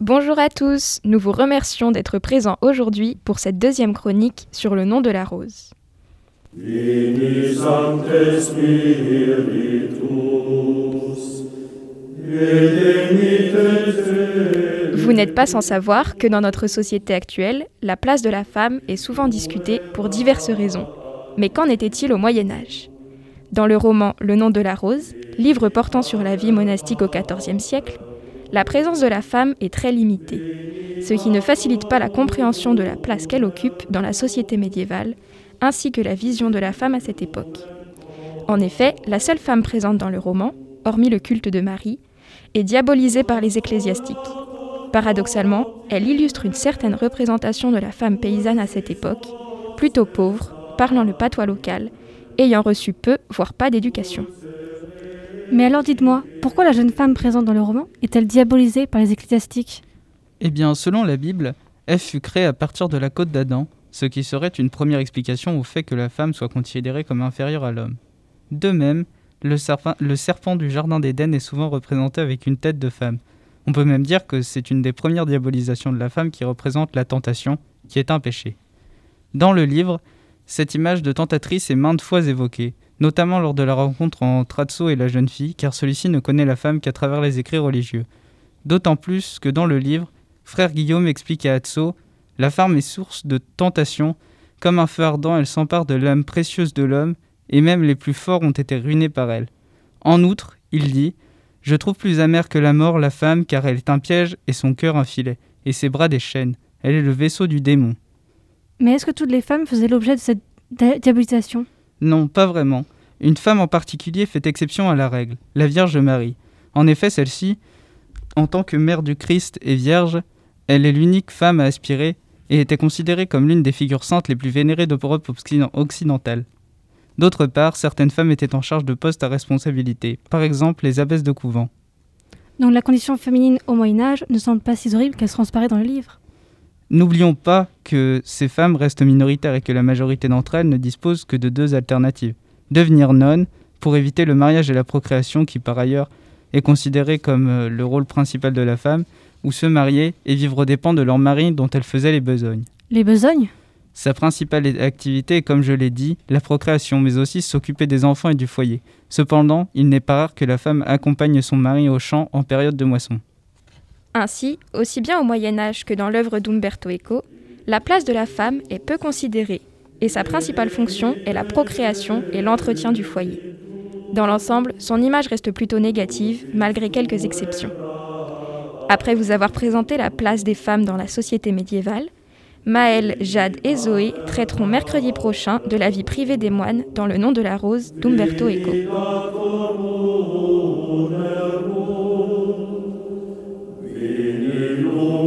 Bonjour à tous, nous vous remercions d'être présents aujourd'hui pour cette deuxième chronique sur le nom de la rose. Vous n'êtes pas sans savoir que dans notre société actuelle, la place de la femme est souvent discutée pour diverses raisons. Mais qu'en était-il au Moyen Âge? Dans le roman Le nom de la rose, livre portant sur la vie monastique au XIVe siècle, la présence de la femme est très limitée, ce qui ne facilite pas la compréhension de la place qu'elle occupe dans la société médiévale, ainsi que la vision de la femme à cette époque. En effet, la seule femme présente dans le roman, hormis le culte de Marie, est diabolisée par les ecclésiastiques. Paradoxalement, elle illustre une certaine représentation de la femme paysanne à cette époque, plutôt pauvre, parlant le patois local, ayant reçu peu, voire pas d'éducation. Mais alors dites-moi, pourquoi la jeune femme présente dans le roman est-elle diabolisée par les ecclésiastiques? Eh bien, selon la Bible, Ève fut créée à partir de la côte d'Adam, ce qui serait une première explication au fait que la femme soit considérée comme inférieure à l'homme. De même, le serpent, le serpent du Jardin d'Éden est souvent représenté avec une tête de femme. On peut même dire que c'est une des premières diabolisations de la femme qui représente la tentation, qui est un péché. Dans le livre, cette image de tentatrice est maintes fois évoquée, notamment lors de la rencontre entre Atso et la jeune fille, car celui-ci ne connaît la femme qu'à travers les écrits religieux. D'autant plus que dans le livre, frère Guillaume explique à Atso La femme est source de tentation, comme un feu ardent, elle s'empare de l'âme précieuse de l'homme, et même les plus forts ont été ruinés par elle. En outre, il dit Je trouve plus amère que la mort la femme, car elle est un piège et son cœur un filet, et ses bras des chaînes. Elle est le vaisseau du démon. Mais est-ce que toutes les femmes faisaient l'objet de cette diabolisation? Non, pas vraiment. Une femme en particulier fait exception à la règle, la Vierge Marie. En effet, celle-ci, en tant que mère du Christ et vierge, elle est l'unique femme à aspirer et était considérée comme l'une des figures saintes les plus vénérées d'Europe occidentale. D'autre part, certaines femmes étaient en charge de postes à responsabilité, par exemple les abbesses de couvent. Donc la condition féminine au Moyen Âge ne semble pas si horrible qu'elle se transparaît dans le livre. N'oublions pas que ces femmes restent minoritaires et que la majorité d'entre elles ne disposent que de deux alternatives. Devenir nonne, pour éviter le mariage et la procréation qui par ailleurs est considéré comme euh, le rôle principal de la femme, ou se marier et vivre aux dépens de leur mari dont elle faisait les besognes. Les besognes? Sa principale activité est, comme je l'ai dit, la procréation, mais aussi s'occuper des enfants et du foyer. Cependant, il n'est pas rare que la femme accompagne son mari au champ en période de moisson. Ainsi, aussi bien au Moyen Âge que dans l'œuvre d'Umberto Eco, la place de la femme est peu considérée, et sa principale fonction est la procréation et l'entretien du foyer. Dans l'ensemble, son image reste plutôt négative, malgré quelques exceptions. Après vous avoir présenté la place des femmes dans la société médiévale, Maël, Jade et Zoé traiteront mercredi prochain de la vie privée des moines dans Le nom de la rose d'Umberto Eco. in